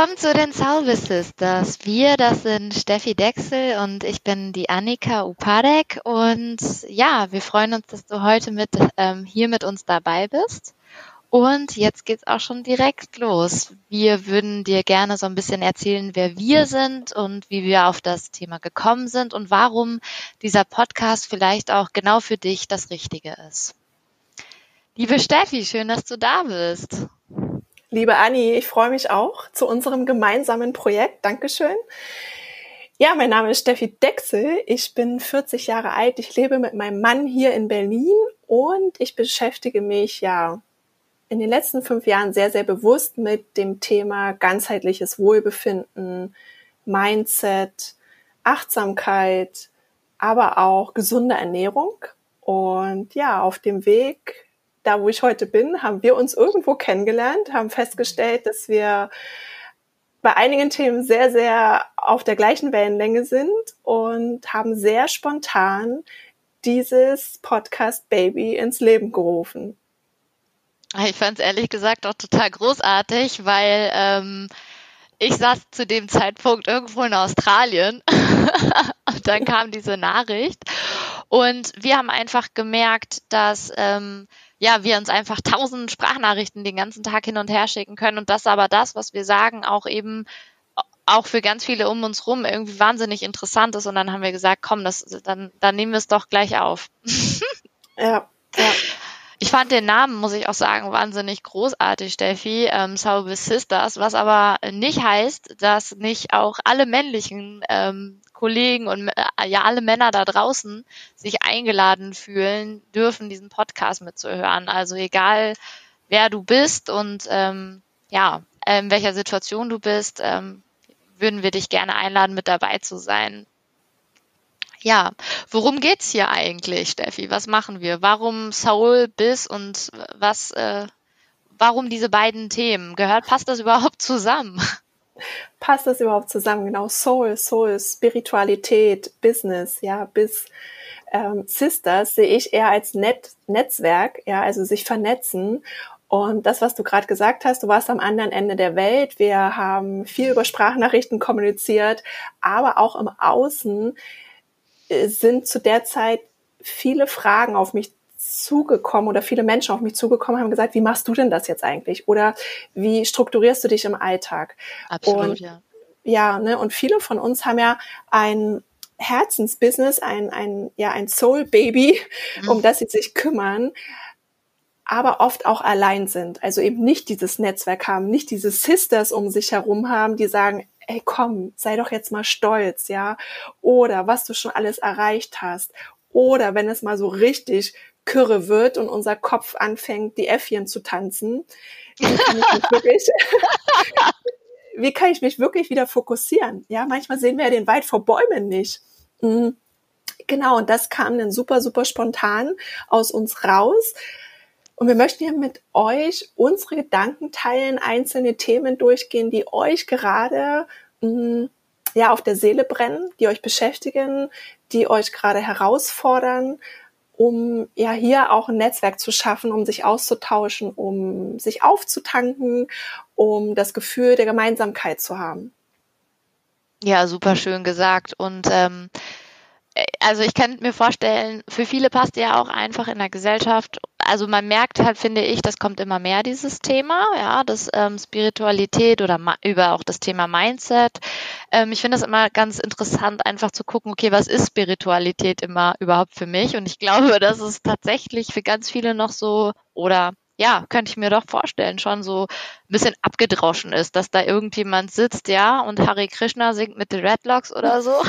Willkommen zu den Salve Sisters. Wir, das sind Steffi Dexel und ich bin die Annika Upadek. Und ja, wir freuen uns, dass du heute mit ähm, hier mit uns dabei bist. Und jetzt geht's auch schon direkt los. Wir würden dir gerne so ein bisschen erzählen, wer wir sind und wie wir auf das Thema gekommen sind und warum dieser Podcast vielleicht auch genau für dich das Richtige ist. Liebe Steffi, schön, dass du da bist. Liebe Anni, ich freue mich auch zu unserem gemeinsamen Projekt. Dankeschön. Ja, mein Name ist Steffi Dexel. Ich bin 40 Jahre alt. Ich lebe mit meinem Mann hier in Berlin und ich beschäftige mich ja in den letzten fünf Jahren sehr, sehr bewusst mit dem Thema ganzheitliches Wohlbefinden, Mindset, Achtsamkeit, aber auch gesunde Ernährung. Und ja, auf dem Weg da, wo ich heute bin, haben wir uns irgendwo kennengelernt, haben festgestellt, dass wir bei einigen Themen sehr, sehr auf der gleichen Wellenlänge sind und haben sehr spontan dieses Podcast Baby ins Leben gerufen. Ich fand es ehrlich gesagt auch total großartig, weil ähm, ich saß zu dem Zeitpunkt irgendwo in Australien und dann kam diese Nachricht und wir haben einfach gemerkt, dass ähm, ja, wir uns einfach tausend Sprachnachrichten den ganzen Tag hin und her schicken können und das aber das, was wir sagen, auch eben auch für ganz viele um uns rum irgendwie wahnsinnig interessant ist und dann haben wir gesagt, komm, das, dann, dann nehmen wir es doch gleich auf. ja, ja. Ich fand den Namen, muss ich auch sagen, wahnsinnig großartig, Steffi, ähm, Sauber Sisters, was aber nicht heißt, dass nicht auch alle männlichen ähm, Kollegen und äh, ja alle Männer da draußen sich eingeladen fühlen dürfen, diesen Podcast mitzuhören. Also egal, wer du bist und ähm, ja, in welcher Situation du bist, ähm, würden wir dich gerne einladen, mit dabei zu sein. Ja, worum geht's hier eigentlich, Steffi? Was machen wir? Warum Soul, Biss und was, äh, warum diese beiden Themen? Gehört, passt das überhaupt zusammen? passt das überhaupt zusammen? Genau, Soul, Soul, Spiritualität, Business, ja, bis ähm, Sisters sehe ich eher als Net Netzwerk, ja, also sich vernetzen. Und das, was du gerade gesagt hast, du warst am anderen Ende der Welt. Wir haben viel über Sprachnachrichten kommuniziert, aber auch im Außen sind zu der Zeit viele Fragen auf mich zugekommen oder viele Menschen auf mich zugekommen haben gesagt, wie machst du denn das jetzt eigentlich? Oder wie strukturierst du dich im Alltag? Absolut, und, ja. Ja, ne, und viele von uns haben ja ein Herzensbusiness, ein, ein, ja, ein Soul Baby, mhm. um das sie sich kümmern, aber oft auch allein sind. Also eben nicht dieses Netzwerk haben, nicht diese Sisters um sich herum haben, die sagen, ey, komm, sei doch jetzt mal stolz, ja. Oder was du schon alles erreicht hast. Oder wenn es mal so richtig Kürre wird und unser Kopf anfängt, die Äffchen zu tanzen, wie kann ich mich wirklich, wie kann ich mich wirklich wieder fokussieren? Ja, manchmal sehen wir ja den Wald vor Bäumen nicht. Mhm. Genau, und das kam dann super, super spontan aus uns raus. Und wir möchten hier mit euch unsere Gedanken teilen, einzelne Themen durchgehen, die euch gerade mh, mm, ja auf der Seele brennen, die euch beschäftigen, die euch gerade herausfordern um ja hier auch ein Netzwerk zu schaffen, um sich auszutauschen, um sich aufzutanken, um das Gefühl der Gemeinsamkeit zu haben. Ja, super schön gesagt. Und ähm, äh, also ich kann mir vorstellen, für viele passt ja auch einfach in der Gesellschaft. Also man merkt halt, finde ich, das kommt immer mehr dieses Thema, ja, das ähm, Spiritualität oder über auch das Thema Mindset. Ähm, ich finde das immer ganz interessant, einfach zu gucken, okay, was ist Spiritualität immer überhaupt für mich? Und ich glaube, dass es tatsächlich für ganz viele noch so oder ja, könnte ich mir doch vorstellen, schon so ein bisschen abgedroschen ist, dass da irgendjemand sitzt, ja, und Hare Krishna singt mit den Redlocks oder so.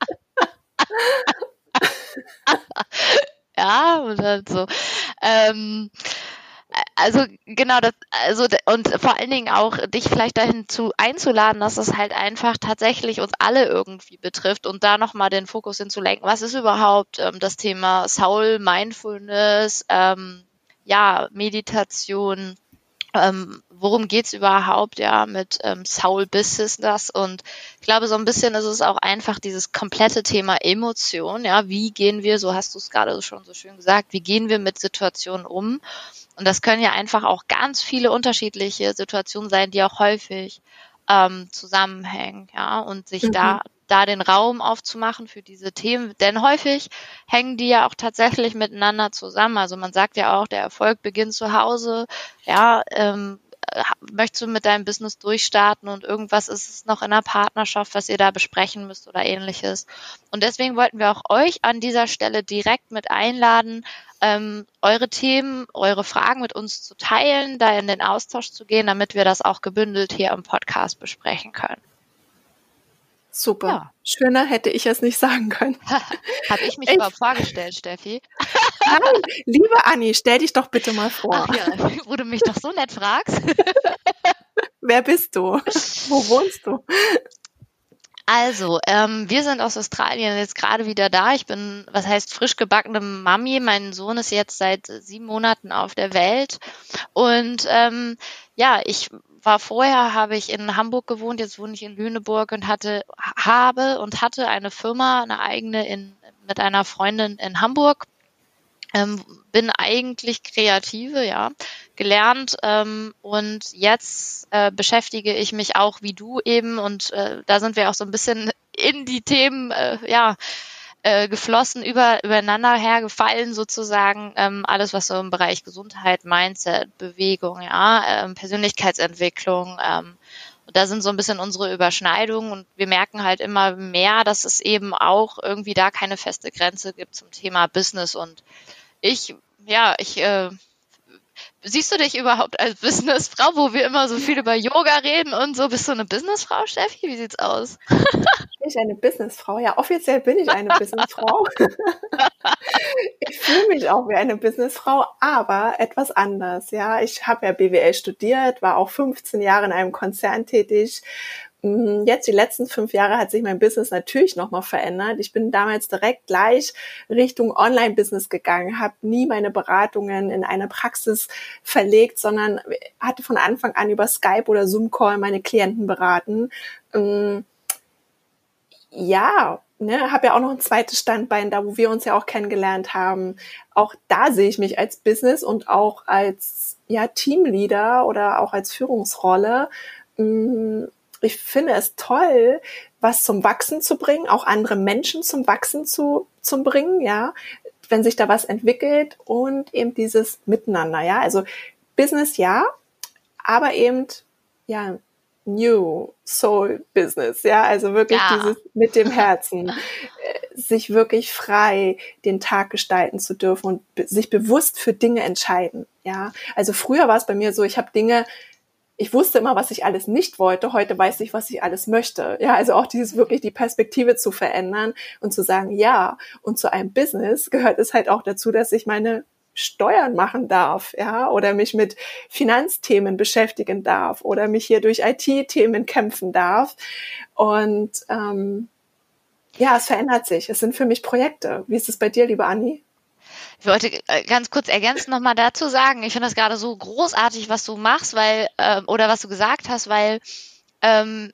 ja, und halt so. Ähm, also genau das, also und vor allen Dingen auch dich vielleicht dahin zu einzuladen, dass es halt einfach tatsächlich uns alle irgendwie betrifft und da nochmal den Fokus hinzulenken. Was ist überhaupt ähm, das Thema Soul, Mindfulness, ähm, ja, Meditation ähm, worum geht's überhaupt, ja, mit ähm, Soul Business und ich glaube, so ein bisschen ist es auch einfach dieses komplette Thema Emotion, ja, wie gehen wir, so hast du es gerade schon so schön gesagt, wie gehen wir mit Situationen um? Und das können ja einfach auch ganz viele unterschiedliche Situationen sein, die auch häufig ähm, zusammenhängen, ja, und sich mhm. da da den Raum aufzumachen für diese Themen, denn häufig hängen die ja auch tatsächlich miteinander zusammen. Also man sagt ja auch, der Erfolg beginnt zu Hause, ja, ähm, möchtest du mit deinem Business durchstarten und irgendwas ist es noch in der Partnerschaft, was ihr da besprechen müsst oder ähnliches. Und deswegen wollten wir auch euch an dieser Stelle direkt mit einladen, ähm, eure Themen, eure Fragen mit uns zu teilen, da in den Austausch zu gehen, damit wir das auch gebündelt hier im Podcast besprechen können. Super. Ja. Schöner hätte ich es nicht sagen können. Habe ich mich ich, überhaupt vorgestellt, Steffi? Nein, liebe Anni, stell dich doch bitte mal vor. Ach ja, wo du mich doch so nett fragst. Wer bist du? Wo wohnst du? Also, ähm, wir sind aus Australien jetzt gerade wieder da. Ich bin, was heißt, frisch gebackene Mami. Mein Sohn ist jetzt seit sieben Monaten auf der Welt. Und ähm, ja, ich war vorher, habe ich in Hamburg gewohnt, jetzt wohne ich in Lüneburg und hatte, habe und hatte eine Firma, eine eigene in, mit einer Freundin in Hamburg. Ähm, bin eigentlich Kreative, ja, gelernt ähm, und jetzt äh, beschäftige ich mich auch wie du eben und äh, da sind wir auch so ein bisschen in die Themen, äh, ja, äh, geflossen, über, übereinander hergefallen sozusagen. Ähm, alles, was so im Bereich Gesundheit, Mindset, Bewegung, ja, ähm, Persönlichkeitsentwicklung, ähm, da sind so ein bisschen unsere Überschneidungen und wir merken halt immer mehr, dass es eben auch irgendwie da keine feste Grenze gibt zum Thema Business. Und ich, ja, ich äh, siehst du dich überhaupt als Businessfrau, wo wir immer so viel über Yoga reden und so? Bist du eine Businessfrau, Steffi? Wie sieht's aus? Bin ich eine Businessfrau? Ja, offiziell bin ich eine Businessfrau. ich fühle mich auch wie eine Businessfrau, aber etwas anders. Ja, ich habe ja BWL studiert, war auch 15 Jahre in einem Konzern tätig, jetzt die letzten fünf Jahre hat sich mein Business natürlich nochmal verändert. Ich bin damals direkt gleich Richtung Online-Business gegangen, habe nie meine Beratungen in eine Praxis verlegt, sondern hatte von Anfang an über Skype oder Zoom-Call meine Klienten beraten. Mm, ja, ne, habe ja auch noch ein zweites Standbein da, wo wir uns ja auch kennengelernt haben. Auch da sehe ich mich als Business und auch als ja Teamleader oder auch als Führungsrolle mm, ich finde es toll, was zum Wachsen zu bringen, auch andere Menschen zum Wachsen zu, zu bringen, ja, wenn sich da was entwickelt und eben dieses Miteinander, ja, also Business ja, aber eben, ja, New Soul Business, ja, also wirklich ja. dieses mit dem Herzen, äh, sich wirklich frei den Tag gestalten zu dürfen und sich bewusst für Dinge entscheiden, ja. Also früher war es bei mir so, ich habe Dinge ich wusste immer, was ich alles nicht wollte. Heute weiß ich, was ich alles möchte. Ja, also auch dieses wirklich die Perspektive zu verändern und zu sagen, ja. Und zu einem Business gehört es halt auch dazu, dass ich meine Steuern machen darf, ja, oder mich mit Finanzthemen beschäftigen darf oder mich hier durch IT-Themen kämpfen darf. Und ähm, ja, es verändert sich. Es sind für mich Projekte. Wie ist es bei dir, liebe Anni? Ich wollte äh, ganz kurz ergänzen nochmal dazu sagen, ich finde das gerade so großartig, was du machst, weil, äh, oder was du gesagt hast, weil ähm,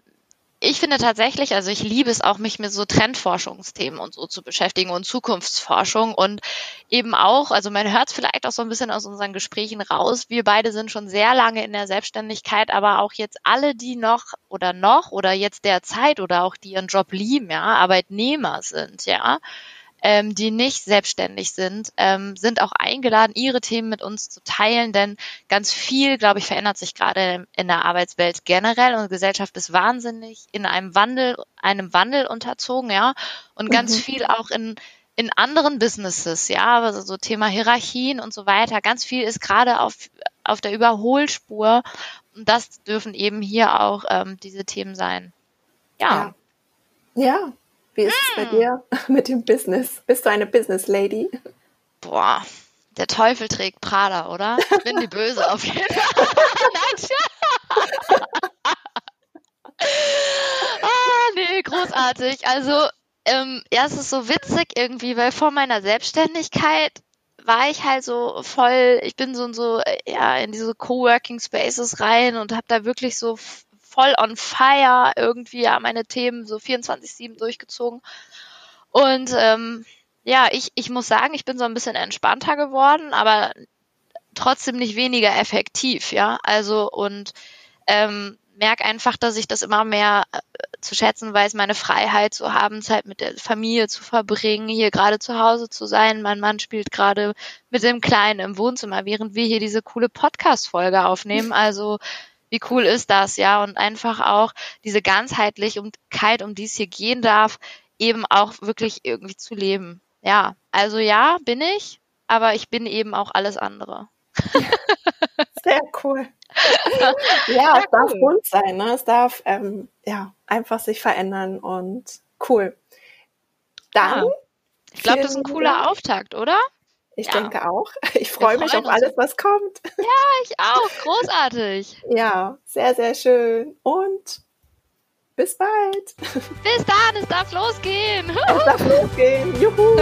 ich finde tatsächlich, also ich liebe es auch, mich mit so Trendforschungsthemen und so zu beschäftigen und Zukunftsforschung und eben auch, also man hört es vielleicht auch so ein bisschen aus unseren Gesprächen raus, wir beide sind schon sehr lange in der Selbstständigkeit, aber auch jetzt alle, die noch oder noch oder jetzt derzeit oder auch die ihren Job lieben, ja, Arbeitnehmer sind, ja, ähm, die nicht selbstständig sind, ähm, sind auch eingeladen, ihre Themen mit uns zu teilen, denn ganz viel, glaube ich, verändert sich gerade in der Arbeitswelt generell. Unsere Gesellschaft ist wahnsinnig in einem Wandel, einem Wandel unterzogen, ja, und ganz mhm. viel auch in in anderen Businesses, ja, also so Thema Hierarchien und so weiter. Ganz viel ist gerade auf, auf der Überholspur. Und das dürfen eben hier auch ähm, diese Themen sein. Ja. Ja, ja wie ist es bei hm. dir mit dem Business? Bist du eine Business Lady? Boah, der Teufel trägt Prada, oder? Ich bin die Böse auf jeden Fall. Nein, ah, nee, großartig. Also, ähm, ja, es ist so witzig irgendwie, weil vor meiner Selbstständigkeit war ich halt so voll, ich bin so in so, ja, in diese Coworking Spaces rein und habe da wirklich so voll on fire irgendwie ja meine Themen so 24-7 durchgezogen. Und ähm, ja, ich, ich muss sagen, ich bin so ein bisschen entspannter geworden, aber trotzdem nicht weniger effektiv, ja. Also und ähm, merke einfach, dass ich das immer mehr äh, zu schätzen weiß, meine Freiheit zu haben, Zeit mit der Familie zu verbringen, hier gerade zu Hause zu sein. Mein Mann spielt gerade mit dem Kleinen im Wohnzimmer, während wir hier diese coole Podcast-Folge aufnehmen. Also wie cool ist das, ja? Und einfach auch diese Ganzheitlichkeit, um die es hier gehen darf, eben auch wirklich irgendwie zu leben. Ja, also ja, bin ich, aber ich bin eben auch alles andere. Sehr cool. ja, es darf bunt sein, ne? Es darf ähm, ja einfach sich verändern und cool. Dann. Ja. Ich glaube, das ist ein cooler. Auftakt, oder? Ich ja. denke auch. Ich freue mich auf alles, was kommt. Ja, ich auch. Großartig. ja, sehr, sehr schön. Und bis bald. Bis dann, es darf losgehen. Es darf losgehen. Juhu.